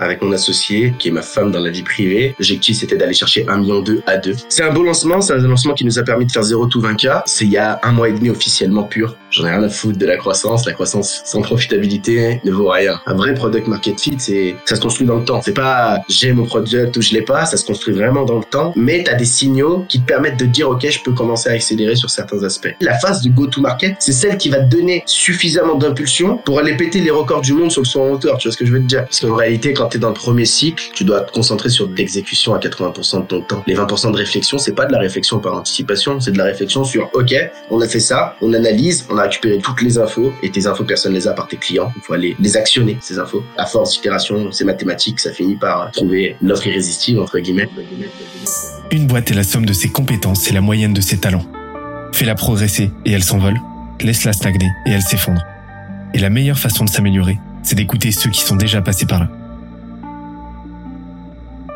avec mon associé, qui est ma femme dans la vie privée. L'objectif, c'était d'aller chercher 1 million 2 à 2. C'est un beau lancement, c'est un lancement qui nous a permis de faire 0 tout 20K. C'est il y a un mois et demi officiellement pur. J'en ai rien à foutre de la croissance. La croissance sans profitabilité ne vaut rien. Un vrai product market fit, c'est, ça se construit dans le temps. C'est pas j'ai mon product ou je l'ai pas, ça se construit vraiment dans le temps. Mais t'as des signaux qui te permettent de dire ok, je peux commencer à accélérer sur certains aspects. La phase du go to market, c'est celle qui va te donner suffisamment d'impulsion pour aller péter les records du monde sur le son en hauteur. Tu vois ce que je veux te dire? Parce qu'en réalité, quand t'es dans le premier cycle, tu dois te concentrer sur l'exécution à 80% de ton temps. Les 20% de réflexion, c'est pas de la réflexion par anticipation, c'est de la réflexion sur ok, on a fait ça, on analyse, on a récupéré toutes les infos et tes infos personne les a par tes clients. Il faut aller les actionner ces infos. À force d'itération, c'est mathématique, ça finit par trouver l'offre irrésistible entre guillemets. Une boîte est la somme de ses compétences et la moyenne de ses talents. Fais-la progresser et elle s'envole. Laisse-la stagner et elle s'effondre. Et la meilleure façon de s'améliorer, c'est d'écouter ceux qui sont déjà passés par là.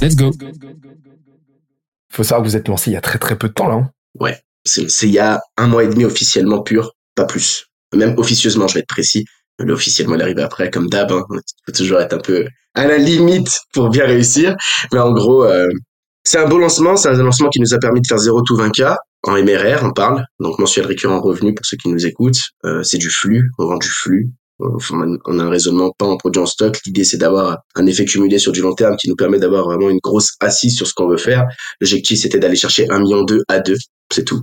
Let's go. Faut savoir que vous êtes lancé il y a très très peu de temps là. Hein. Ouais, c'est il y a un mois et demi officiellement pur, pas plus. Même officieusement, je vais être précis. Mais officiellement, il arrive après, comme d'hab. Hein. Il faut toujours être un peu à la limite pour bien réussir. Mais en gros, euh, c'est un beau lancement. C'est un lancement qui nous a permis de faire 0 tout 20K. En MRR, on parle. Donc mensuel récurrent revenu pour ceux qui nous écoutent. Euh, c'est du flux. On vend du flux. On a un raisonnement pas en produit en stock. L'idée, c'est d'avoir un effet cumulé sur du long terme qui nous permet d'avoir vraiment une grosse assise sur ce qu'on veut faire. L'objectif, c'était d'aller chercher 1 million 2 à 2. C'est tout.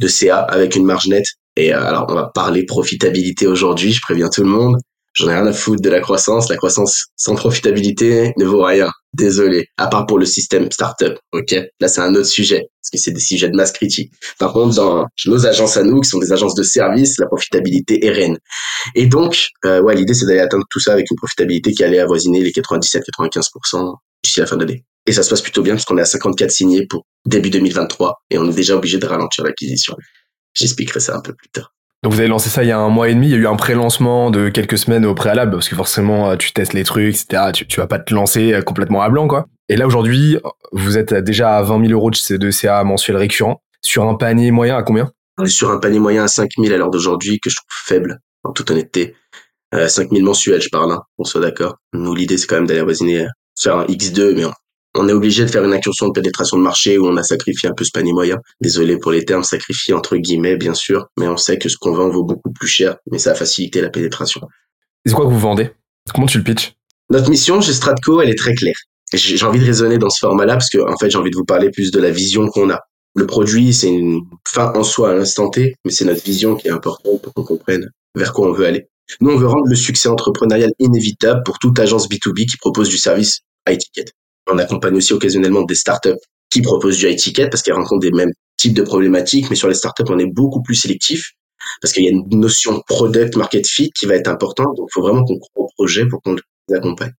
De CA avec une marge nette. Et euh, alors, on va parler profitabilité aujourd'hui. Je préviens tout le monde. J'en ai rien à foutre de la croissance. La croissance sans profitabilité ne vaut rien. Désolé. À part pour le système startup. OK? Là, c'est un autre sujet. Parce que c'est des sujets de masse critique. Par contre, dans nos agences à nous, qui sont des agences de service, la profitabilité est reine. Et donc, euh, ouais, l'idée, c'est d'aller atteindre tout ça avec une profitabilité qui allait avoisiner les 97-95% d'ici la fin de l'année. Et ça se passe plutôt bien parce qu'on est à 54 signés pour début 2023 et on est déjà obligé de ralentir l'acquisition. J'expliquerai ça un peu plus tard. Donc vous avez lancé ça il y a un mois et demi. Il y a eu un pré-lancement de quelques semaines au préalable parce que forcément euh, tu testes les trucs, etc. Tu, vas pas te lancer euh, complètement à blanc, quoi. Et là aujourd'hui, vous êtes déjà à 20 000 euros de de CA mensuel récurrent sur un panier moyen à combien? On est sur un panier moyen à 5000 à l'heure d'aujourd'hui que je trouve faible, en toute honnêteté. Euh, 5000 mensuels, je parle, hein, on soit d'accord. Nous, l'idée, c'est quand même d'aller avoisiner, euh, faire un X2, mais on, on est obligé de faire une incursion de pénétration de marché où on a sacrifié un peu ce panier moyen. Désolé pour les termes, sacrifié entre guillemets, bien sûr, mais on sait que ce qu'on vend vaut beaucoup plus cher, mais ça a facilité la pénétration. C'est quoi que vous vendez? Comment tu le pitches? Notre mission chez Stratco, elle est très claire. J'ai j'ai envie de raisonner dans ce format-là parce que, en fait, j'ai envie de vous parler plus de la vision qu'on a. Le produit, c'est une fin en soi à l'instant T, mais c'est notre vision qui est importante pour qu'on comprenne vers quoi on veut aller. Nous, on veut rendre le succès entrepreneurial inévitable pour toute agence B2B qui propose du service à étiquette. On accompagne aussi occasionnellement des startups qui proposent du high ticket parce qu'elles rencontrent des mêmes types de problématiques, mais sur les startups, on est beaucoup plus sélectif parce qu'il y a une notion product market fit qui va être importante. Donc, il faut vraiment qu'on croit au projet pour qu'on les accompagne.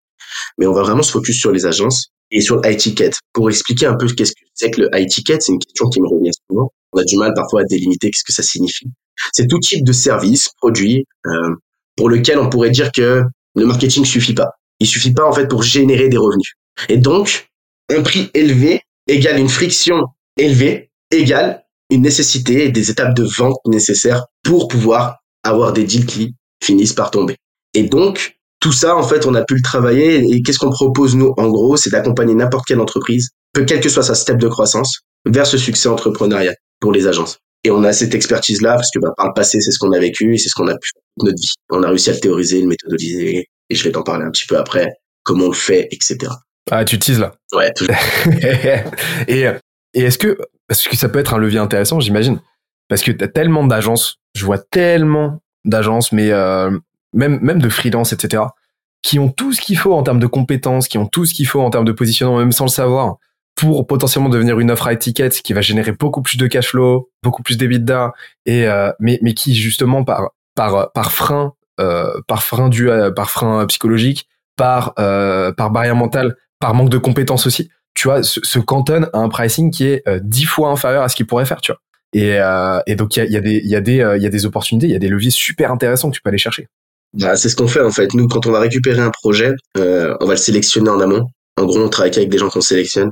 Mais on va vraiment se focus sur les agences et sur le high ticket. Pour expliquer un peu qu'est-ce que c'est que le high ticket, c'est une question qui me revient souvent. On a du mal parfois à délimiter qu'est-ce que ça signifie. C'est tout type de service, produit, euh, pour lequel on pourrait dire que le marketing suffit pas. Il suffit pas en fait pour générer des revenus. Et donc, un prix élevé égale une friction élevée égale une nécessité des étapes de vente nécessaires pour pouvoir avoir des deals qui finissent par tomber. Et donc, tout ça, en fait, on a pu le travailler. Et qu'est-ce qu'on propose, nous, en gros, c'est d'accompagner n'importe quelle entreprise, quelle que soit sa step de croissance, vers ce succès entrepreneurial pour les agences. Et on a cette expertise-là, parce que bah, par le passé, c'est ce qu'on a vécu et c'est ce qu'on a pu faire toute notre vie. On a réussi à le théoriser, le méthodologiser, et je vais t'en parler un petit peu après, comment on le fait, etc. Ah, tu teases là. Ouais, tout- et et est-ce que parce que ça peut être un levier intéressant, j'imagine, parce que t'as tellement d'agences, je vois tellement d'agences, mais euh, même même de freelance, etc., qui ont tout ce qu'il faut en termes de compétences, qui ont tout ce qu'il faut en termes de positionnement, même sans le savoir, pour potentiellement devenir une offre à étiquette qui va générer beaucoup plus de cash flow, beaucoup plus d'EBITDA, et euh, mais mais qui justement par par par frein euh, par frein dû par frein psychologique, par euh, par barrière mentale, par manque de compétences aussi, tu vois, se, se cantonne à un pricing qui est euh, dix fois inférieur à ce qu'il pourrait faire, tu vois. Et, donc il y a, des opportunités, il y a des leviers super intéressants que tu peux aller chercher. Bah, c'est ce qu'on fait en fait. Nous, quand on va récupérer un projet, euh, on va le sélectionner en amont. En gros, on travaille avec des gens qu'on sélectionne.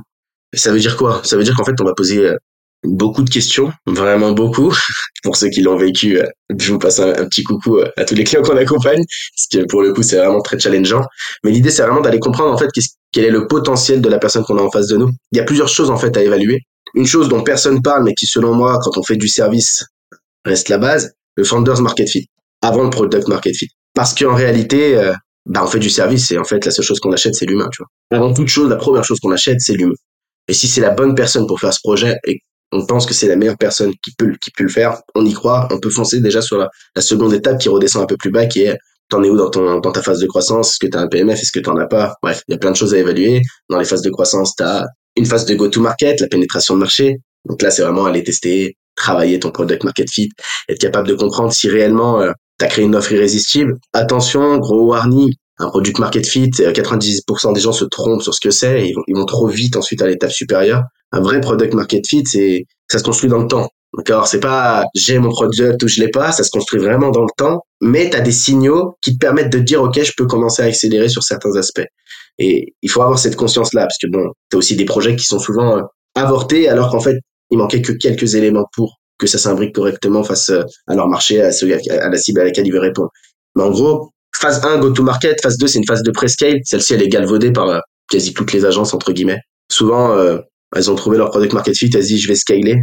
ça veut dire quoi? Ça veut dire qu'en fait, on va poser euh, beaucoup de questions, vraiment beaucoup. pour ceux qui l'ont vécu, je vous passe un, petit coucou à tous les clients qu'on accompagne, parce que pour le coup, c'est vraiment très challengeant. Mais l'idée, c'est vraiment d'aller comprendre en fait quel est le potentiel de la personne qu'on a en face de nous. Il y a plusieurs choses en fait à évaluer. Une chose dont personne parle, mais qui selon moi, quand on fait du service, reste la base, le founders market fit, avant le product market fit. Parce qu'en réalité, euh, bah, on fait du service et en fait, la seule chose qu'on achète, c'est l'humain, tu vois. Avant toute chose, la première chose qu'on achète, c'est l'humain. Et si c'est la bonne personne pour faire ce projet et on pense que c'est la meilleure personne qui peut, qui peut le faire, on y croit, on peut foncer déjà sur la, la seconde étape qui redescend un peu plus bas, qui est t'en es où dans ton dans ta phase de croissance? Est-ce que t'as un PMF Est-ce que t'en as pas? Bref, il y a plein de choses à évaluer. Dans les phases de croissance, t'as une phase de go-to-market, la pénétration de marché. Donc là, c'est vraiment aller tester, travailler ton product market fit, être capable de comprendre si réellement euh, tu as créé une offre irrésistible. Attention, gros warning, un product market fit, 90% euh, des gens se trompent sur ce que c'est, ils ils vont trop vite ensuite à l'étape supérieure. Un vrai product market fit, c'est ça se construit dans le temps. D'accord, c'est pas j'ai mon product ou je l'ai pas, ça se construit vraiment dans le temps, mais tu as des signaux qui te permettent de dire OK, je peux commencer à accélérer sur certains aspects. Et il faut avoir cette conscience là parce que bon, tu as aussi des projets qui sont souvent euh, avortés alors qu'en fait, il manquait que quelques éléments pour que ça s'imbrique correctement face euh, à leur marché, à, à la cible à laquelle ils veulent répondre. Mais en gros, phase 1, go-to-market, phase 2, c'est une phase de pre-scale. Celle-ci, elle est galvaudée par euh, quasi toutes les agences, entre guillemets. Souvent, elles ont trouvé leur product market fit, elles se disent, je vais scaler.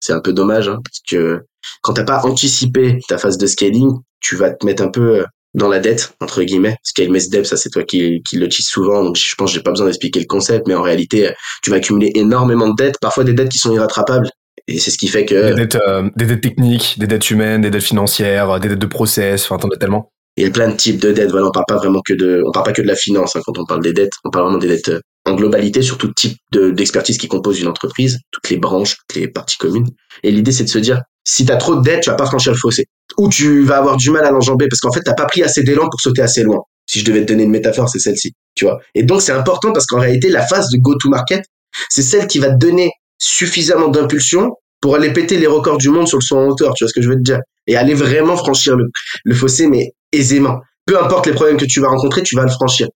C'est un peu dommage, hein, parce que quand t'as pas anticipé ta phase de scaling, tu vas te mettre un peu dans la dette, entre guillemets. Scale Mess Debt, ça c'est toi qui, qui le dis souvent, donc je pense que j'ai pas besoin d'expliquer le concept, mais en réalité, tu vas accumuler énormément de dettes, parfois des dettes qui sont irrattrapables, et c'est ce qui fait que... Des dettes, euh, des dettes techniques, des dettes humaines, des dettes financières, des dettes de process, enfin t'en as tellement. Il y a plein de types de dettes. Voilà, on parle pas vraiment que de, on parle pas que de la finance hein, quand on parle des dettes. On parle vraiment des dettes euh, globalité sur tout type d'expertise qui compose une entreprise, toutes les branches, toutes les parties communes. Et l'idée c'est de se dire, si tu as trop de dettes, tu vas pas franchir le fossé. Ou tu vas avoir du mal à l'enjamber parce qu'en fait t'as pas pris assez d'élan pour sauter assez loin. Si je devais te donner une métaphore, c'est celle-ci, tu vois. Et donc c'est important parce qu'en réalité la phase de go-to-market, c'est celle qui va te donner suffisamment d'impulsion pour aller péter les records du monde sur le son en hauteur, tu vois ce que je veux te dire Et aller vraiment franchir le, le fossé, mais aisément. Peu importe les problèmes que tu vas rencontrer, tu vas le franchir.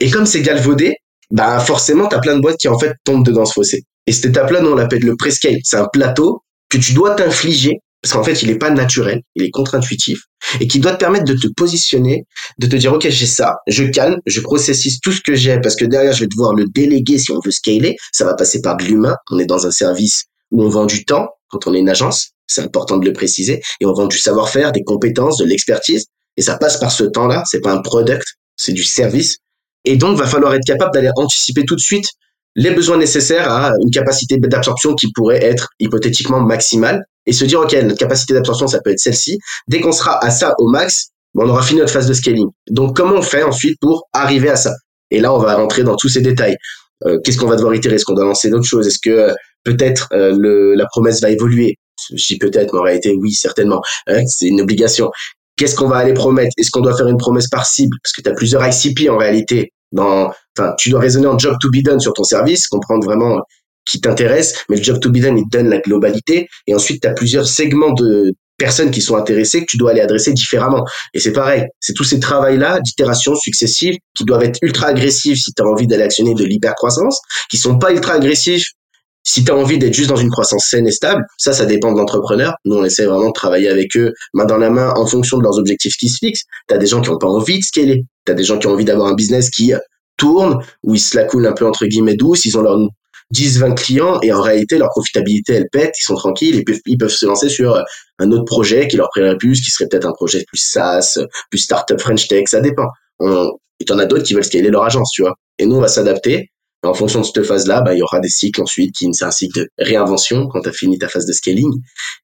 Et comme c'est galvaudé, bah forcément, tu as plein de boîtes qui en fait tombent dedans ce fossé. Et cette étape-là, nous on l'appelle le prescale. C'est un plateau que tu dois t'infliger parce qu'en fait, il est pas naturel, il est contre-intuitif, et qui doit te permettre de te positionner, de te dire, OK, j'ai ça, je calme, je processise tout ce que j'ai, parce que derrière, je vais devoir le déléguer si on veut scaler, ça va passer par de l'humain, on est dans un service où on vend du temps quand on est une agence, c'est important de le préciser, et on vend du savoir-faire, des compétences, de l'expertise, et ça passe par ce temps-là, c'est pas un product, c'est du service, et donc va falloir être capable d'aller anticiper tout de suite les besoins nécessaires à une capacité d'absorption qui pourrait être hypothétiquement maximale, et se dire, OK, notre capacité d'absorption, ça peut être celle-ci, dès qu'on sera à ça au max, on aura fini notre phase de scaling. Donc comment on fait ensuite pour arriver à ça? Et là, on va rentrer dans tous ces détails. Euh, qu'est-ce qu'on va devoir itérer? Est-ce qu'on doit lancer d'autres choses? Est-ce que euh, peut-être euh, la promesse va évoluer? Je dis peut-être, mais en réalité, oui, certainement. Hein, c'est une obligation. Qu'est-ce qu'on va aller promettre? Est-ce qu'on doit faire une promesse par cible? Parce que tu as plusieurs ICP en réalité. Dans, enfin, tu dois raisonner en job to be done sur ton service, comprendre vraiment qui t'intéresse, mais le job to be done, il te donne la globalité. Et ensuite, tu as plusieurs segments de, personnes qui sont intéressées que tu dois aller adresser différemment. Et c'est pareil, c'est tous ces travails-là d'itération successive qui doivent être ultra agressifs si tu as envie d'aller actionner de l'hyper-croissance, qui sont pas ultra agressifs si tu as envie d'être juste dans une croissance saine et stable. Ça, ça dépend de l'entrepreneur. Nous, on essaie vraiment de travailler avec eux main dans la main en fonction de leurs objectifs qui se fixent. Tu as des gens qui ont pas envie de scaler. Tu as des gens qui ont envie d'avoir un business qui tourne, où ils se la coulent un peu entre guillemets douce, ils ont leur 10, 20 clients et en réalité leur profitabilité elle pète, ils sont tranquilles, ils peuvent, ils peuvent se lancer sur un autre projet qui leur plairait plus, qui serait peut-être un projet plus SaaS, plus startup French Tech, ça dépend. On, et t'en as d'autres qui veulent scaler leur agence, tu vois. Et nous on va s'adapter. En fonction de cette phase-là, bah, il y aura des cycles ensuite qui c'est un cycle de réinvention quand tu as fini ta phase de scaling.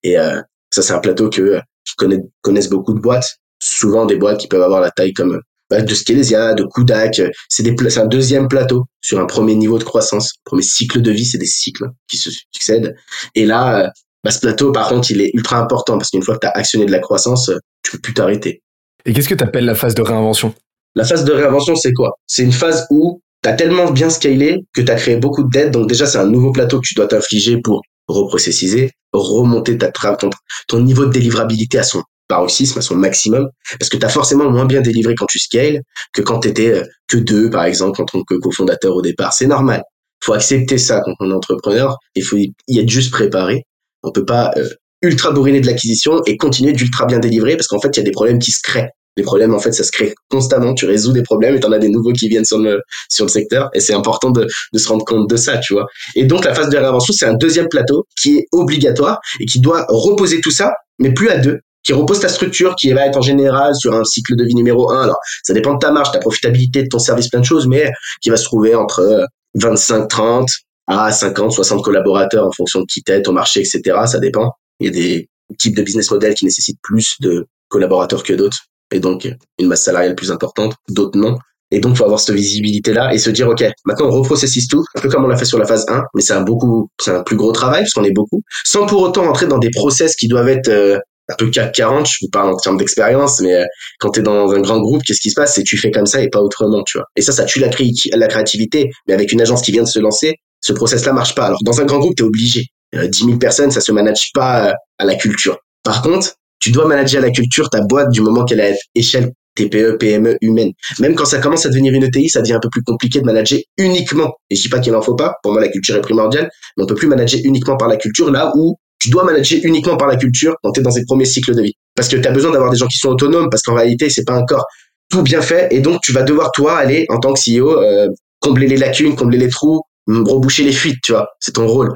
Et euh, ça c'est un plateau que je connais, connaissent beaucoup de boîtes, souvent des boîtes qui peuvent avoir la taille comme bah, de Skelesia, de Kudak. C'est des c'est un deuxième plateau sur un premier niveau de croissance. Premier cycle de vie, c'est des cycles qui se succèdent. Et là, bah, ce plateau, par contre, il est ultra important parce qu'une fois que tu as actionné de la croissance, tu peux plus t'arrêter. Et qu'est-ce que tu appelles la phase de réinvention? La phase de réinvention, c'est quoi? C'est une phase où tu as tellement bien scalé que tu as créé beaucoup de dettes. Donc déjà, c'est un nouveau plateau que tu dois t'infliger pour reprocessiser, remonter ta, ton, ton niveau de délivrabilité à son paroxysme, à son maximum, parce que tu as forcément moins bien délivré quand tu scales que quand tu étais euh, que deux, par exemple, en tant que cofondateur au départ. C'est normal. faut accepter ça quand on est entrepreneur. Il faut y être juste préparé. On peut pas euh, ultra bourriner de l'acquisition et continuer d'ultra bien délivrer parce qu'en fait, il y a des problèmes qui se créent. Les problèmes, en fait, ça se crée constamment. Tu résous des problèmes et tu en as des nouveaux qui viennent sur le, sur le secteur. Et c'est important de, de se rendre compte de ça, tu vois. Et donc, la phase de réinvention, c'est un deuxième plateau qui est obligatoire et qui doit reposer tout ça, mais plus à deux, qui repose ta structure, qui va être en général sur un cycle de vie numéro un. Alors, ça dépend de ta marge, ta profitabilité, de ton service, plein de choses, mais qui va se trouver entre 25, 30 à 50, 60 collaborateurs en fonction de qui t'es, ton marché, etc. Ça dépend. Il y a des types de business models qui nécessitent plus de collaborateurs que d'autres et donc une masse salariale plus importante, d'autres non. Et donc, faut avoir cette visibilité-là et se dire, OK, maintenant, on reprocessise tout, un peu comme on l'a fait sur la phase 1, mais c'est un beaucoup, c'est un plus gros travail, parce qu'on est beaucoup, sans pour autant entrer dans des process qui doivent être euh, un peu 440, je vous parle en termes d'expérience, mais euh, quand tu es dans un grand groupe, qu'est-ce qui se passe? C'est tu fais comme ça et pas autrement, tu vois. Et ça, ça tue la, la créativité. Mais avec une agence qui vient de se lancer, ce process-là marche pas. Alors, dans un grand groupe, tu es obligé. Euh, 10 000 personnes, ça se manage pas euh, à la culture. Par contre, tu dois manager la culture ta boîte du moment qu'elle est à échelle TPE, PME, humaine. Même quand ça commence à devenir une ETI, ça devient un peu plus compliqué de manager uniquement. Et je dis pas qu'il n'en faut pas. Pour moi, la culture est primordiale. Mais on peut plus manager uniquement par la culture là où tu dois manager uniquement par la culture quand tu es dans tes premiers cycles de vie. Parce que tu as besoin d'avoir des gens qui sont autonomes, parce qu'en réalité, c'est pas encore tout bien fait. Et donc, tu vas devoir, toi, aller, en tant que CEO, euh, combler les lacunes, combler les trous, reboucher les fuites, tu vois. C'est ton rôle.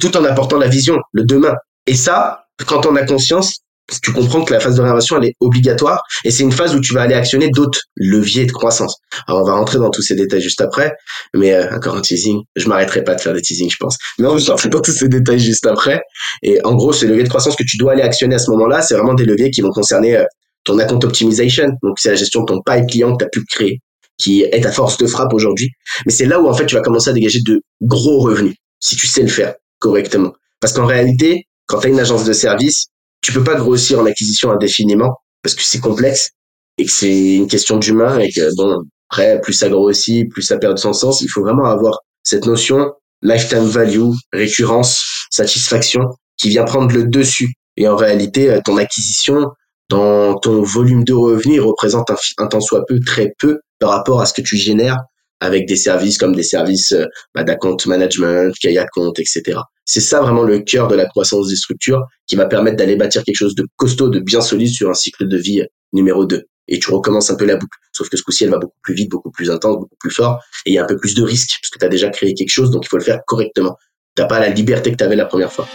Tout en apportant la vision, le demain. Et ça, quand on a conscience, tu comprends que la phase de réinvention, elle est obligatoire et c'est une phase où tu vas aller actionner d'autres leviers de croissance. Alors, on va rentrer dans tous ces détails juste après, mais euh, encore un teasing. Je m'arrêterai pas de faire des teasings, je pense. Mais on va rentrer dans tous ces détails juste après. Et en gros, ces leviers de croissance que tu dois aller actionner à ce moment-là, c'est vraiment des leviers qui vont concerner euh, ton account optimization. Donc, c'est la gestion de ton pipe client que tu as pu créer, qui est ta force de frappe aujourd'hui. Mais c'est là où, en fait, tu vas commencer à dégager de gros revenus, si tu sais le faire correctement. Parce qu'en réalité, quand tu as une agence de service, tu peux pas grossir en acquisition indéfiniment parce que c'est complexe et que c'est une question d'humain et que bon après plus ça grossit plus ça perd son sens il faut vraiment avoir cette notion lifetime value récurrence satisfaction qui vient prendre le dessus. Et en réalité euh, ton acquisition dans ton volume de revenus représente un, un tant soit peu très peu par rapport à ce que tu génères avec des services comme des services euh, bah, d'account management, Kaya compte, etc. C'est ça vraiment le cœur de la croissance des structures qui va permettre d'aller bâtir quelque chose de costaud, de bien solide sur un cycle de vie numéro 2. Et tu recommences un peu la boucle. Sauf que ce coup-ci, elle va beaucoup plus vite, beaucoup plus intense, beaucoup plus fort. Et il y a un peu plus de risques parce que tu as déjà créé quelque chose, donc il faut le faire correctement. T'as pas la liberté que tu avais la première fois.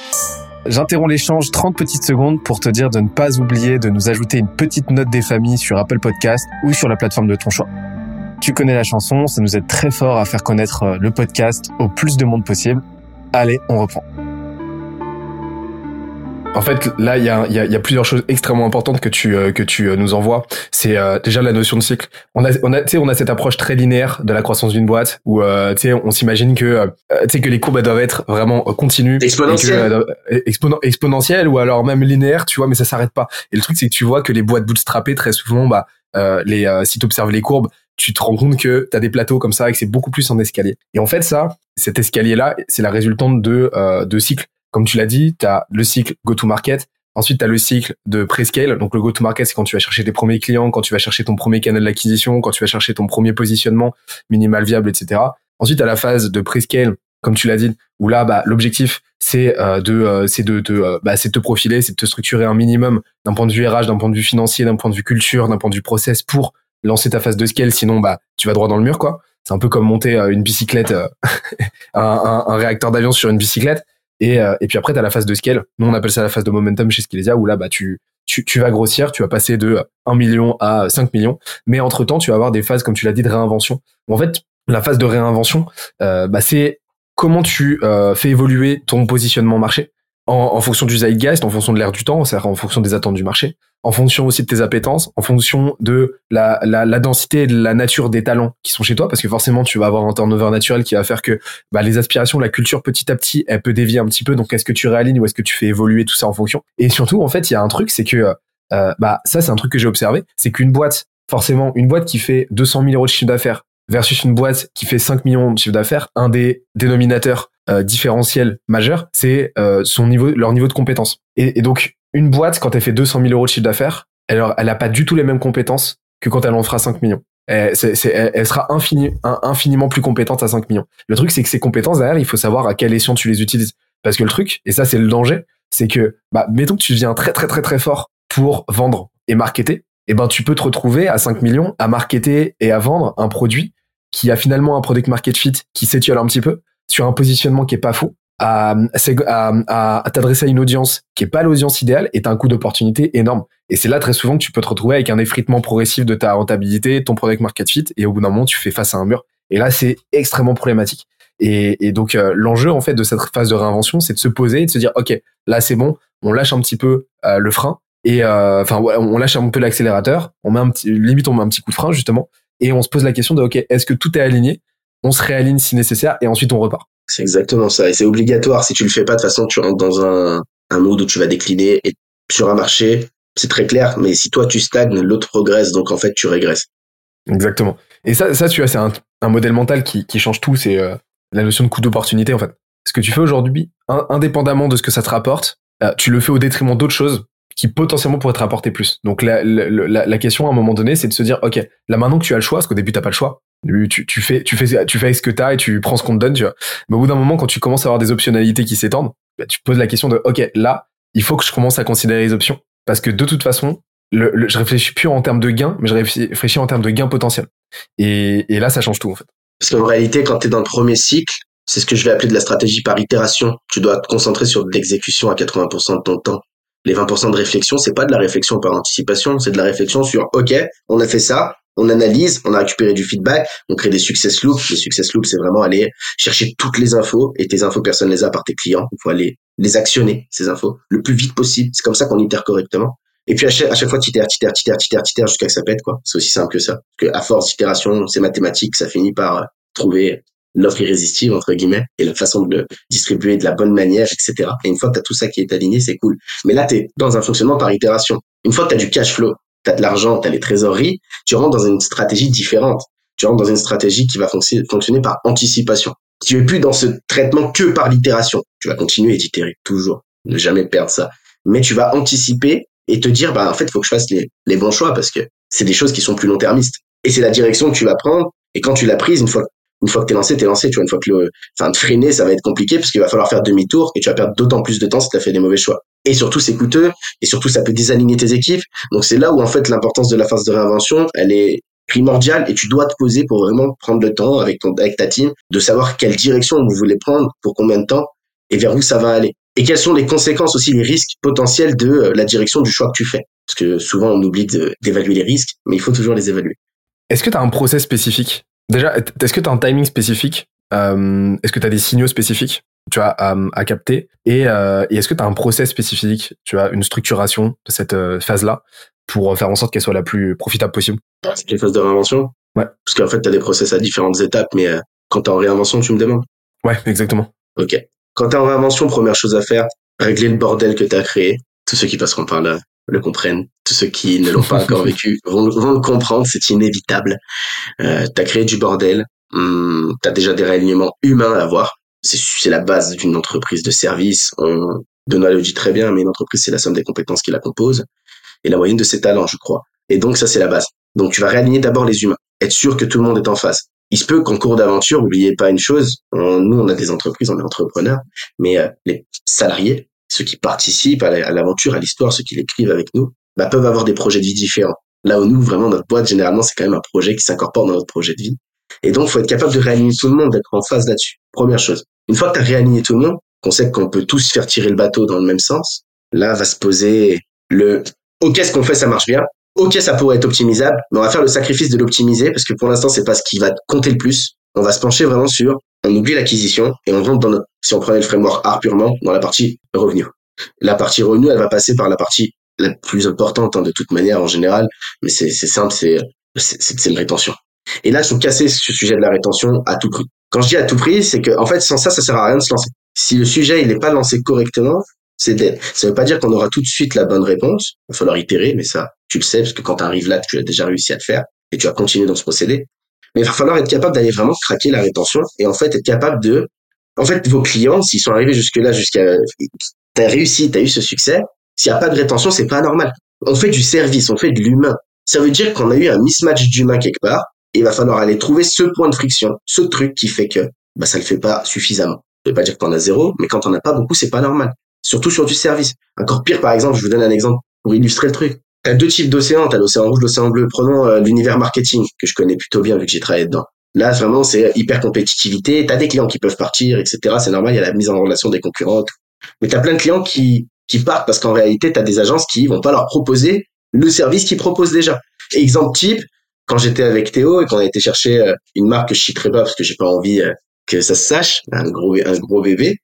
J'interromps l'échange 30 petites secondes pour te dire de ne pas oublier de nous ajouter une petite note des familles sur Apple Podcast ou sur la plateforme de ton choix. Tu connais la chanson, ça nous aide très fort à faire connaître euh, le podcast au plus de monde possible. Allez, on reprend. En fait, là, il y a, y, a, y a, plusieurs choses extrêmement importantes que tu euh, que tu euh, nous envoies. C'est déjà la notion de cycle. On a on a on a cette approche très linéaire de la croissance d'une boîte où tu sais on s'imagine que tu sais que les courbes doivent être vraiment continues, exponentielles, exponentielles ou alors même linéaires, tu vois, mais ça s'arrête pas. Et le truc c'est que tu vois que les boîtes bootstrappées très souvent, bah les si tu observes les courbes, tu te rends compte que tu as des plateaux comme ça et que c'est beaucoup plus en escalier. Et en fait, ça, cet escalier-là, c'est la résultante de, euh, de cycles. Comme tu l'as dit, tu as le cycle go-to-market, ensuite tu as le cycle de pre-scale. Donc le go-to-market, c'est quand tu vas chercher tes premiers clients, quand tu vas chercher ton premier canal d'acquisition, quand tu vas chercher ton premier positionnement minimal viable, etc. Ensuite, tu as la phase de pre-scale, comme tu l'as dit, où là, bah, l'objectif, c'est euh, de, euh, c'est de, de euh, bah, c'est de te profiler, c'est de te structurer un minimum d'un point de vue RH, d'un point de vue financier, d'un point de vue culture, d'un point de vue process pour lancer ta phase de scale, sinon bah tu vas droit dans le mur quoi. C'est un peu comme monter euh, une bicyclette, euh, un, réacteur d'avion sur une bicyclette. Et, euh, puis après, tu as la phase de scale. Nous, on appelle ça la phase de momentum chez Skelesia, où là, bah, tu, tu, tu vas grossir, tu vas passer de 1 million à 5 millions. Mais entre-temps, tu vas avoir des phases, comme tu l'as dit, de réinvention. En fait, la phase de réinvention, bah, c'est comment tu fais évoluer ton positionnement marché en, fonction du zeitgeist, en fonction de l'air du temps, c'est-à-dire en fonction des attentes du marché, en fonction aussi de tes appétences, en fonction de la, la, la, densité et de la nature des talents qui sont chez toi, parce que forcément tu vas avoir un turnover naturel qui va faire que bah, les aspirations, la culture petit à petit, elle peut dévier un petit peu. Donc est-ce que tu réalignes ou est-ce que tu fais évoluer tout ça en fonction? Et surtout, en fait, il y a un truc, c'est que euh, bah ça c'est un truc que j'ai observé, c'est qu'une boîte, forcément, une boîte qui fait 200 000 euros de chiffre d'affaires versus une boîte qui fait 5 millions de chiffre d'affaires, un des dénominateurs euh, différentiels majeurs, c'est euh, son niveau, leur niveau de compétence. Et, donc, une boîte, quand elle fait 200 000 euros de chiffre d'affaires, elle, elle a pas du tout les mêmes compétences que quand elle en fera 5 millions. Elle, elle sera infini, infiniment plus compétente à 5 millions. Le truc, c'est que ces compétences, derrière, il faut savoir à quelle échelon tu les utilises. Parce que le truc, et ça, c'est le danger, c'est que, bah, mettons que tu deviens très, très, très, très fort pour vendre et marketer, et eh ben, tu peux te retrouver à 5 millions à marketer et à vendre un produit qui a finalement un product market fit qui s'étiole un petit peu sur un positionnement qui est pas fou, à, t'adresser à une audience qui est pas l'audience idéale t'as un coût d'opportunité énorme. Et c'est là très souvent que tu peux te retrouver avec un effritement progressif de ta rentabilité, ton product market fit, et au bout d'un moment, tu fais face à un mur. Et là, c'est extrêmement problématique. Et, et donc, euh, l'enjeu, en fait, de cette phase de réinvention, c'est de se poser et de se dire, OK, là, c'est bon, on lâche un petit peu euh, le frein, et euh, enfin, on lâche un peu l'accélérateur, on met un petit, limite, on met un petit coup de frein, justement, et on se pose la question de, OK, est-ce que tout est aligné? On se réaligne si nécessaire, et ensuite on repart. C'est exactement ça. Et c'est obligatoire. Si tu le fais pas, de toute façon, tu rentres dans un, un mood où tu vas décliner. Et sur un marché, c'est très clair. Mais si toi, tu stagnes, l'autre progresse. Donc, en fait, tu régresses. Exactement. Et ça, ça tu vois, c'est un, un, modèle mental qui, qui change tout. C'est euh, la notion de coût d'opportunité, en fait. Ce que tu fais aujourd'hui, indépendamment de ce que ça te rapporte, euh, tu le fais au détriment d'autres choses qui potentiellement pourraient te rapporter plus. Donc la, la, la, question à un moment donné, c'est de se dire, ok, là maintenant que tu as le choix, parce qu'au début t'as pas le choix, tu, tu fais, tu fais, tu fais ce que t'as et tu prends ce qu'on te donne, tu vois. Mais au bout d'un moment, quand tu commences à avoir des optionnalités qui s'étendent, bah, tu poses la question de, ok, là, il faut que je commence à considérer les options, parce que de toute façon, le, je réfléchis plus en termes de gains, mais je réfléchis en termes de gains potentiels. Et, et là, ça change tout en fait. Parce qu'en réalité, quand tu es dans le premier cycle, c'est ce que je vais appeler de la stratégie par itération. Tu dois te concentrer sur l'exécution à 80% de ton temps. Les 20% de réflexion, c'est pas de la réflexion par anticipation, c'est de la réflexion sur OK, on a fait ça, on analyse, on a récupéré du feedback, on crée des success loops. Les success loops, c'est vraiment aller chercher toutes les infos et tes infos, personne les a par tes clients. Il faut aller les actionner, ces infos, le plus vite possible. C'est comme ça qu'on itère correctement. Et puis à chaque, à chaque fois, t'itères, t'itères, t'itères, t'itères, t'itères jusqu'à que ça pète, quoi. C'est aussi simple que ça. Parce que à force d'itération, c'est mathématique, ça finit par euh, trouver l'offre irrésistible, entre guillemets, et la façon de le distribuer de la bonne manière, etc. Et une fois que tu as tout ça qui est aligné, c'est cool. Mais là, tu es dans un fonctionnement par itération. Une fois que tu as du cash flow, tu as de l'argent, tu as les trésoreries, tu rentres dans une stratégie différente. Tu rentres dans une stratégie qui va fonctionner par anticipation. Tu es plus dans ce traitement que par l'itération. Tu vas continuer d'itérer toujours, ne jamais perdre ça. Mais tu vas anticiper et te dire, bah en fait, il faut que je fasse les, les bons choix parce que c'est des choses qui sont plus long-termistes. Et c'est la direction que tu vas prendre. Et quand tu l'as prise, une fois une fois que t'es lancé, t'es lancé. Tu vois, une fois que le, enfin, de freiner, ça va être compliqué parce qu'il va falloir faire demi-tour et tu vas perdre d'autant plus de temps si t'as fait des mauvais choix. Et surtout, c'est coûteux et surtout, ça peut désaligner tes équipes. Donc, c'est là où, en fait, l'importance de la phase de réinvention, elle est primordiale et tu dois te poser pour vraiment prendre le temps avec ton, avec ta team de savoir quelle direction vous voulez prendre, pour combien de temps et vers où ça va aller. Et quelles sont les conséquences aussi, les risques potentiels de euh, la direction du choix que tu fais. Parce que souvent, on oublie d'évaluer les risques, mais il faut toujours les évaluer. Est-ce que tu as un process spécifique? Déjà, est-ce que tu as un timing spécifique euh, Est-ce que tu as des signaux spécifiques tu as à, capter? Euh, et, est-ce que tu as un process spécifique Tu as une structuration de cette euh, phase-là pour faire en sorte qu'elle soit la plus profitable possible? C'est les phases de réinvention Ouais. Parce qu'en fait, tu as des process à différentes étapes, mais quand tu es en réinvention, tu me demandes Ouais, exactement. Ok. Quand tu es en réinvention, première chose à faire, régler le bordel que tu as créé. Tous ceux qui passeront par là le comprennent. Tous ceux qui ne l'ont pas encore vécu vont, vont, le comprendre, c'est inévitable. Euh, tu as créé du bordel, hum, tu as déjà des réalignements humains à avoir. C'est la base d'une entreprise de service. On, Donald le dit très bien, mais une entreprise, c'est la somme des compétences qui la composent et la moyenne de ses talents, je crois. Et donc, ça, c'est la base. Donc, tu vas réaligner d'abord les humains. Être sûr que tout le monde est en face. Il se peut qu'en cours d'aventure, n'oubliez pas une chose, nous, on a des entreprises, on est entrepreneurs, mais euh, les salariés, ceux qui participent à l'aventure, à l'histoire, ceux qui l'écrivent avec nous, bah, peuvent avoir des projets de vie différents. Là où nous, vraiment, notre boîte, généralement, c'est quand même un projet qui s'incorpore dans notre projet de vie. Et donc, faut être capable de réaligner tout le monde, d'être en phase là-dessus. Première chose. Une fois que tu as réaligné tout le monde, qu'on sait qu'on peut tous faire tirer le bateau dans le même sens, là va se poser le OK, ce qu'on fait, ça marche bien. OK, ça pourrait être optimisable, mais on va faire le sacrifice de l'optimiser parce que pour l'instant, c'est pas ce qui va compter le plus. On va se pencher vraiment sur, on oublie l'acquisition et on rentre dans notre, si on prenait le framework art purement, dans la partie revenu. La partie revenu, elle va passer par la partie la plus importante hein, de toute manière en général, mais c'est simple, c'est la rétention. Et là, ils sont cassés ce sujet de la rétention à tout prix. Quand je dis à tout prix, c'est que en fait, sans ça, ça sert à rien de se lancer. Si le sujet il n'est pas lancé correctement, c'est dead. Ça veut pas dire qu'on aura tout de suite la bonne réponse. Il va falloir itérer, mais ça, tu le sais, parce que quand tu arrives là, tu as déjà réussi à le faire et tu vas continuer dans ce procédé. Mais il va falloir être capable d'aller vraiment craquer la rétention et en fait être capable de, en fait, vos clients, s'ils sont arrivés jusque là, jusqu'à, t'as réussi, t'as eu ce succès, s'il n'y a pas de rétention, c'est pas normal. On fait du service, on fait de l'humain. Ça veut dire qu'on a eu un mismatch d'humain quelque part, il va falloir aller trouver ce point de friction, ce truc qui fait que bah ça le fait pas suffisamment. Je veux pas dire que t'en as zéro, mais quand t'en as pas beaucoup, c'est pas normal. Surtout sur du service. Encore pire, par exemple, je vous donne un exemple pour illustrer le truc. T'as deux types d'océans, t'as l'océan rouge, l'océan bleu. Prenons euh, l'univers marketing que je connais plutôt bien vu que j'ai travaillé dedans. Là, vraiment, c'est hyper compétitivité. T'as des clients qui peuvent partir, etc. C'est normal, il y a la mise en relation des concurrents. Mais t'as plein de clients qui qui partent parce qu'en réalité, t'as des agences qui vont pas leur proposer le service qu'ils proposent déjà. exemple type, quand j'étais avec Théo et qu'on a été chercher euh, une marque que je pas parce que j'ai pas envie euh, que ça se sache, un gros un gros bébé.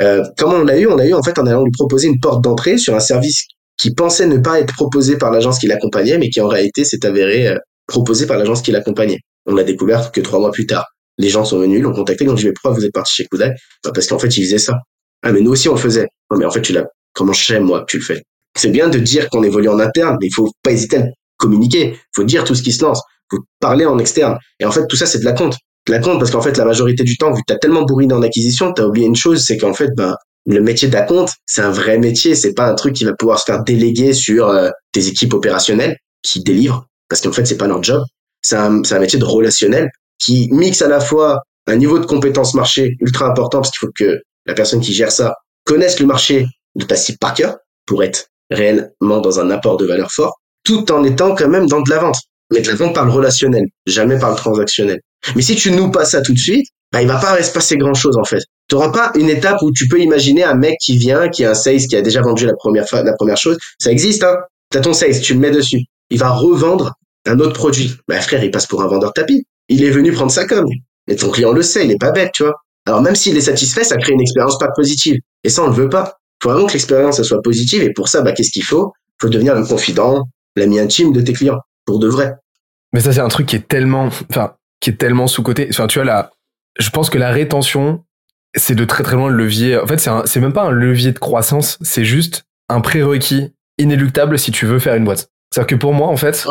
Euh, comment on l'a eu? On l'a eu en fait en allant lui proposer une porte d'entrée sur un service qui pensait ne pas être proposé par l'agence qui l'accompagnait, mais qui en réalité s'est avéré euh, proposé par l'agence qui l'accompagnait. On l'a découvert que trois mois plus tard. Les gens sont venus, l'ont contacté, ont dit mais pourquoi vous êtes parti chez Koudai bah Parce qu'en fait ils faisaient ça. Ah mais nous aussi on le faisait. Non mais en fait tu l'as. Comment je moi que tu le fais? C'est bien de dire qu'on évolue en interne, mais il faut pas hésiter à communiquer. Il faut dire tout ce qui se lance. Il faut parler en externe. Et en fait tout ça c'est de la compte. De la compte parce qu'en fait la majorité du temps vu que t'as tellement bourriné en acquisition, t'as oublié une chose, c'est qu'en fait ben le métier d'acompte, c'est un vrai métier. C'est pas un truc qui va pouvoir se faire déléguer sur euh, des équipes opérationnelles qui délivrent, parce qu'en fait, c'est pas leur job. C'est un, métier de relationnel qui mixe à la fois un niveau de compétence marché ultra important, parce qu'il faut que la personne qui gère ça connaisse le marché de ta cible par cœur pour être réellement dans un apport de valeur fort, tout en étant quand même dans de la vente. Mais de la vente par le relationnel, jamais par le transactionnel. Mais si tu nous passes ça tout de suite, bah, il va pas se passer grand chose en fait. Tu n'auras pas une étape où tu peux imaginer un mec qui vient, qui a un sales qui a déjà vendu la première la première chose. Ça existe, hein. T'as ton sales, tu le mets dessus. Il va revendre un autre produit. Bah, frère, il passe pour un vendeur tapis. Il est venu prendre sa com. Et ton client le sait, il est pas bête, tu vois. Alors même s'il est satisfait, ça crée une expérience pas positive. Et ça, on le veut pas. Faut vraiment que l'expérience soit positive. Et pour ça, bah, qu'est-ce qu'il faut? Faut devenir le confident, l'ami intime de tes clients, pour de vrai. Mais ça, c'est un truc qui est tellement, enfin, qui est tellement sous côté. Enfin, tu vois là, je pense que la rétention, c'est de très très loin le levier. En fait, c'est c'est même pas un levier de croissance, c'est juste un prérequis inéluctable si tu veux faire une boîte. C'est-à-dire que pour moi, en fait,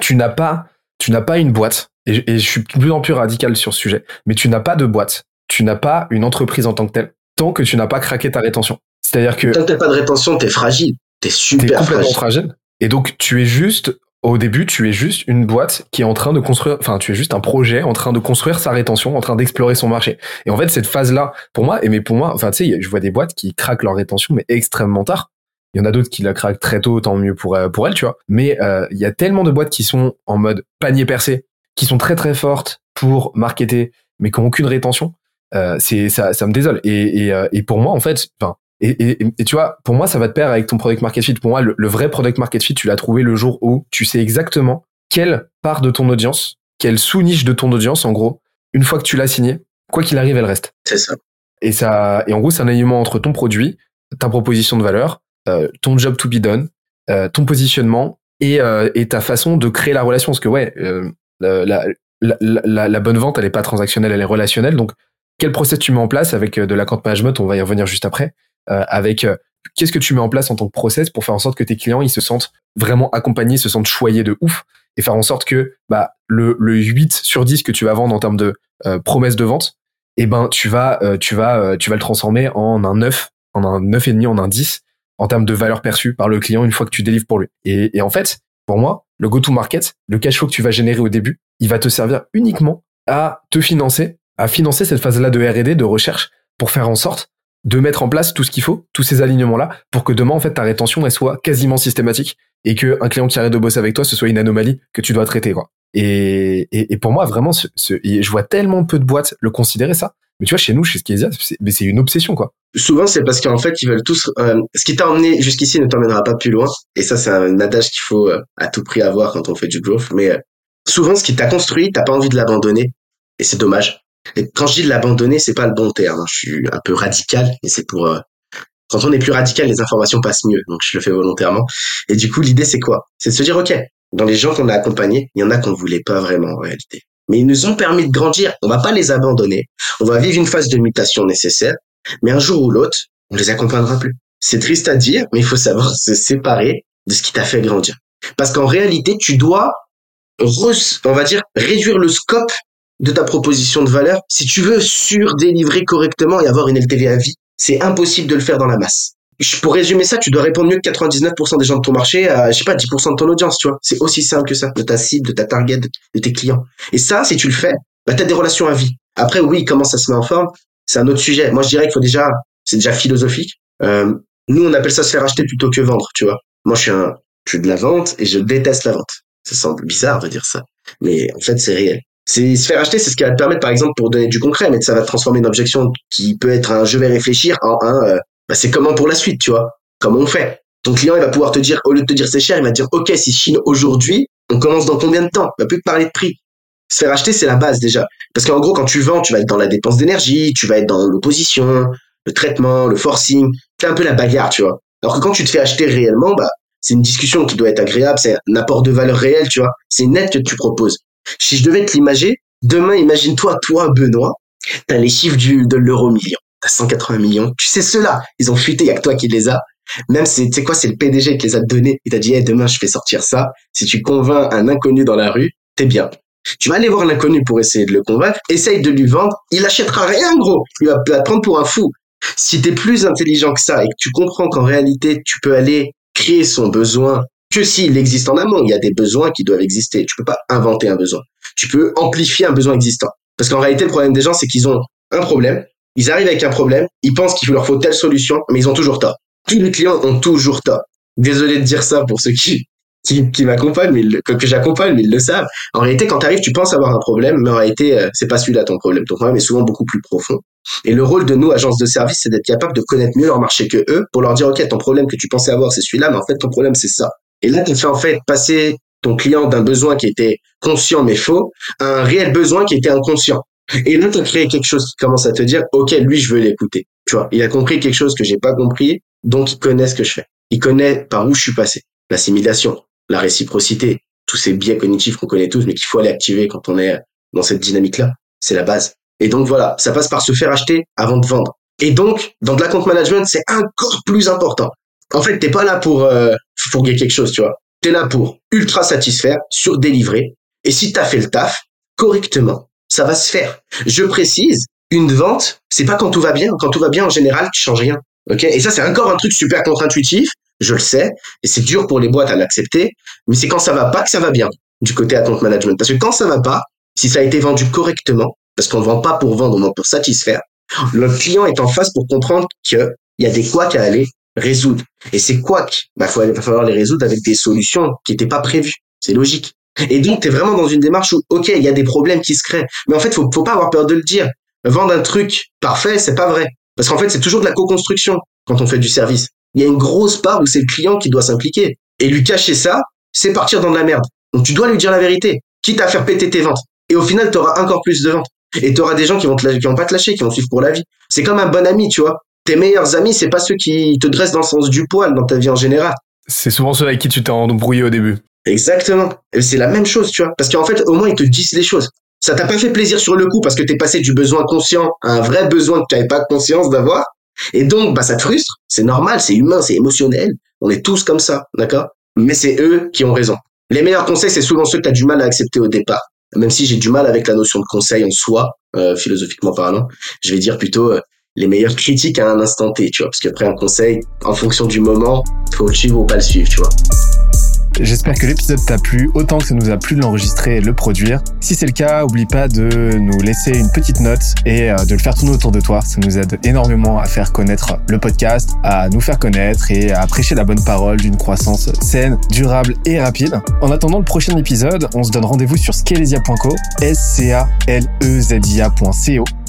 tu n'as pas, tu n'as pas une boîte. Et, je suis de plus en plus radical sur ce sujet. Mais tu n'as pas de boîte. Tu n'as pas une entreprise en tant que telle. Tant que tu n'as pas craqué ta rétention. C'est-à-dire que. Tant que t'as pas de rétention, t'es fragile. T'es super es complètement fragile. Et donc, tu es juste au début, tu es juste une boîte qui est en train de construire, enfin, tu es juste un projet en train de construire sa rétention, en train d'explorer son marché. Et en fait, cette phase-là, pour moi, et mais pour moi, enfin, tu sais, je vois des boîtes qui craquent leur rétention, mais extrêmement tard. Il y en a d'autres qui la craquent très tôt, tant mieux pour, euh, pour elles, tu vois. Mais euh, il y a tellement de boîtes qui sont en mode panier percé, qui sont très très fortes pour marketer, mais qui n'ont aucune rétention. Euh, c'est ça, ça me désole. Et, et, et pour moi, en fait, enfin, et, et, et, tu vois, pour moi, ça va te pair avec ton product market fit. Pour moi, le, vrai product market fit, tu l'as trouvé le jour où tu sais exactement quelle part de ton audience, quelle sous-niche de ton audience, en gros, une fois que tu l'as signé, quoi qu'il arrive, elle reste. C'est ça. Et ça, et en gros, c'est un alignement entre ton produit, ta proposition de valeur, euh, ton job to be done, euh, ton positionnement et, euh, et ta façon de créer la relation. Parce que ouais, euh, la, la, la, la, bonne vente, elle est pas transactionnelle, elle est relationnelle. Donc, quel process tu mets en place avec euh, de la compte management On va y revenir juste après. Euh, avec euh, qu'est-ce que tu mets en place en tant que process pour faire en sorte que tes clients ils se sentent vraiment accompagnés, se sentent choyés de ouf et faire en sorte que bah, le, le 8 sur 10 que tu vas vendre en termes de euh, promesse de vente, eh ben tu vas tu vas tu vas le transformer en un 9, en un 9 et demi, en un 10 en termes de valeur perçue par le client une fois que tu délivres pour lui. Et, et en fait, pour moi, le go-to-market, le cash flow que tu vas générer au début, il va te servir uniquement à te financer, à financer cette phase-là de R&D, de recherche, pour faire en sorte de mettre en place tout ce qu'il faut, tous ces alignements-là, pour que demain, en fait, ta rétention, elle soit quasiment systématique et que un client qui arrête de bosser avec toi, ce soit une anomalie que tu dois traiter, quoi. Et, et, pour moi, vraiment, ce, je vois tellement peu de boîtes le considérer ça. Mais tu vois, chez nous, chez Skezia, c'est une obsession, quoi. Souvent, c'est parce qu'en fait, ils veulent tous. Euh, ce qui t'a emmené jusqu'ici ne t'emmènera pas plus loin. Et ça, c'est un adage qu'il faut euh, à tout prix avoir quand on fait du growth. Mais euh, souvent, ce qui t'a construit, t'as pas envie de l'abandonner. Et c'est dommage. Et quand je dis l'abandonner, c'est pas le bon terme. Hein. Je suis un peu radical, et c'est pour euh, Quand on est plus radical, les informations passent mieux. Donc je le fais volontairement. Et du coup, l'idée c'est quoi? C'est de se dire, ok, dans les gens qu'on a accompagnés, il y en a qu'on voulait pas vraiment en réalité. Mais ils nous ont permis de grandir. On va pas les abandonner. On va vivre une phase de mutation nécessaire. Mais un jour ou l'autre, on les accompagnera plus. C'est triste à dire, mais il faut savoir se séparer de ce qui t'a fait grandir. Parce qu'en réalité, tu dois, on va dire, réduire le scope de ta proposition de valeur si tu veux surdélivrer correctement et avoir une LTV à vie. C'est impossible de le faire dans la masse. Pour résumer ça, tu dois répondre mieux que 99% des gens de ton marché à, je sais pas, 10% de ton audience, tu vois. C'est aussi simple que ça, de ta cible, de ta target, de tes clients. Et ça, si tu le fais, bah, t'as des relations à vie. Après, oui, comment ça se met en forme, c'est un autre sujet. Moi, je dirais qu'il faut déjà, c'est déjà philosophique. Euh, nous, on appelle ça se faire acheter plutôt que vendre, tu vois. Moi, je suis un, je suis de la vente et je déteste la vente. Ça semble bizarre de dire ça, mais en fait, c'est réel. C'est se faire acheter, c'est ce qui va te permettre, par exemple, pour donner du concret, mais ça va transformer une objection qui peut être un je vais réfléchir en un euh, bah, c'est comment pour la suite, tu vois? Comment on fait? Ton client, il va pouvoir te dire, au lieu de te dire c'est cher, il va te dire, ok, si Chine aujourd'hui, on commence dans combien de temps? Il va plus te parler de prix. Se faire acheter, c'est la base déjà. Parce qu'en gros, quand tu vends, tu vas être dans la dépense d'énergie, tu vas être dans l'opposition, le traitement, le forcing, c'est un peu la bagarre, tu vois. Alors que quand tu te fais acheter réellement, bah, c'est une discussion qui doit être agréable, c'est un apport de valeur réel, tu vois. C'est net que tu proposes. Si je devais te l'imager, demain, imagine-toi, toi, Benoît, t'as les chiffres du, de l'euro million. T'as 180 millions. Tu sais, ceux-là, ils ont fuité, il y a que toi qui les as. Même c'est, tu sais quoi, c'est le PDG qui les a donnés. Il t'a dit, hey, demain, je fais sortir ça. Si tu convaincs un inconnu dans la rue, t'es bien. Tu vas aller voir l'inconnu pour essayer de le convaincre. Essaye de lui vendre. Il achètera rien, gros. Il va te prendre pour un fou. Si t'es plus intelligent que ça et que tu comprends qu'en réalité, tu peux aller créer son besoin que s'il existe en amont. Il y a des besoins qui doivent exister. Tu peux pas inventer un besoin. Tu peux amplifier un besoin existant. Parce qu'en réalité, le problème des gens, c'est qu'ils ont un problème. Ils arrivent avec un problème. Ils pensent qu'il leur faut telle solution, mais ils ont toujours tort. Tous les clients ont toujours tort. Désolé de dire ça pour ceux qui, qui, qui m'accompagnent, mais que, j'accompagne, mais ils le savent. En réalité, quand tu arrives, tu penses avoir un problème, mais en réalité, euh, c'est pas celui-là ton problème. Ton problème est souvent beaucoup plus profond. Et le rôle de nous, agences de service, c'est d'être capable de connaître mieux leur marché que eux pour leur dire, OK, ton problème que tu pensais avoir, c'est celui-là, mais en fait, ton problème, c'est ça. Et là, tu fais en fait passer ton client d'un besoin qui était conscient mais faux à un réel besoin qui était inconscient. Et là, tu as créé quelque chose qui commence à te dire, OK, lui, je veux l'écouter. Tu vois, il a compris quelque chose que j'ai pas compris, donc il connaît ce que je fais. Il connaît par où je suis passé. L'assimilation, la réciprocité, tous ces biais cognitifs qu'on connaît tous, mais qu'il faut aller activer quand on est dans cette dynamique-là. C'est la base. Et donc voilà, ça passe par se faire acheter avant de vendre. Et donc, dans de la compte management, c'est encore plus important. En fait, t'es pas là pour euh, fourguer quelque chose, tu vois. T'es là pour ultra satisfaire, surdélivrer. Et si t'as fait le taf correctement, ça va se faire. Je précise, une vente, c'est pas quand tout va bien. Quand tout va bien, en général, tu changes rien. Ok? Et ça, c'est encore un truc super contre-intuitif. Je le sais, et c'est dur pour les boîtes à l'accepter. Mais c'est quand ça va pas que ça va bien du côté account management. Parce que quand ça va pas, si ça a été vendu correctement, parce qu'on vend pas pour vendre, on vend pour satisfaire, le client est en face pour comprendre qu'il y a des couacs à aller résoudre. Et ces couacs, bah, il va falloir les résoudre avec des solutions qui n'étaient pas prévues. C'est logique. Et donc, tu es vraiment dans une démarche où, OK, il y a des problèmes qui se créent. Mais en fait, faut, faut pas avoir peur de le dire. Vendre un truc parfait, c'est pas vrai. Parce qu'en fait, c'est toujours de la co-construction quand on fait du service. Il y a une grosse part où c'est le client qui doit s'impliquer. Et lui cacher ça, c'est partir dans de la merde. Donc, tu dois lui dire la vérité. Quitte à faire péter tes ventes. Et au final, tu auras encore plus de ventes. Et tu auras des gens qui vont, te, qui vont pas te lâcher, qui vont suivre pour la vie. C'est comme un bon ami, tu vois. Tes meilleurs amis, c'est pas ceux qui te dressent dans le sens du poil dans ta vie en général. C'est souvent ceux avec qui tu t'es embrouillé au début. Exactement. Et c'est la même chose, tu vois. Parce qu'en fait, au moins, ils te disent les choses. Ça t'a pas fait plaisir sur le coup parce que t'es passé du besoin conscient à un vrai besoin que tu n'avais pas conscience d'avoir. Et donc, bah, ça te frustre. C'est normal, c'est humain, c'est émotionnel. On est tous comme ça, d'accord? Mais c'est eux qui ont raison. Les meilleurs conseils, c'est souvent ceux que tu as du mal à accepter au départ même si j'ai du mal avec la notion de conseil en soi, euh, philosophiquement parlant, je vais dire plutôt euh, les meilleures critiques à un instant T, tu vois, parce qu'après un conseil, en fonction du moment, faut le suivre ou pas le suivre, tu vois. J'espère que l'épisode t'a plu autant que ça nous a plu de l'enregistrer et le produire. Si c'est le cas, oublie pas de nous laisser une petite note et euh, de le faire tourner autour de toi. Ça nous aide énormément à faire connaître le podcast, à nous faire connaître et à prêcher la bonne parole d'une croissance saine, durable et rapide. En attendant le prochain épisode, on se donne rendez-vous sur scalezia.co, s c l e z i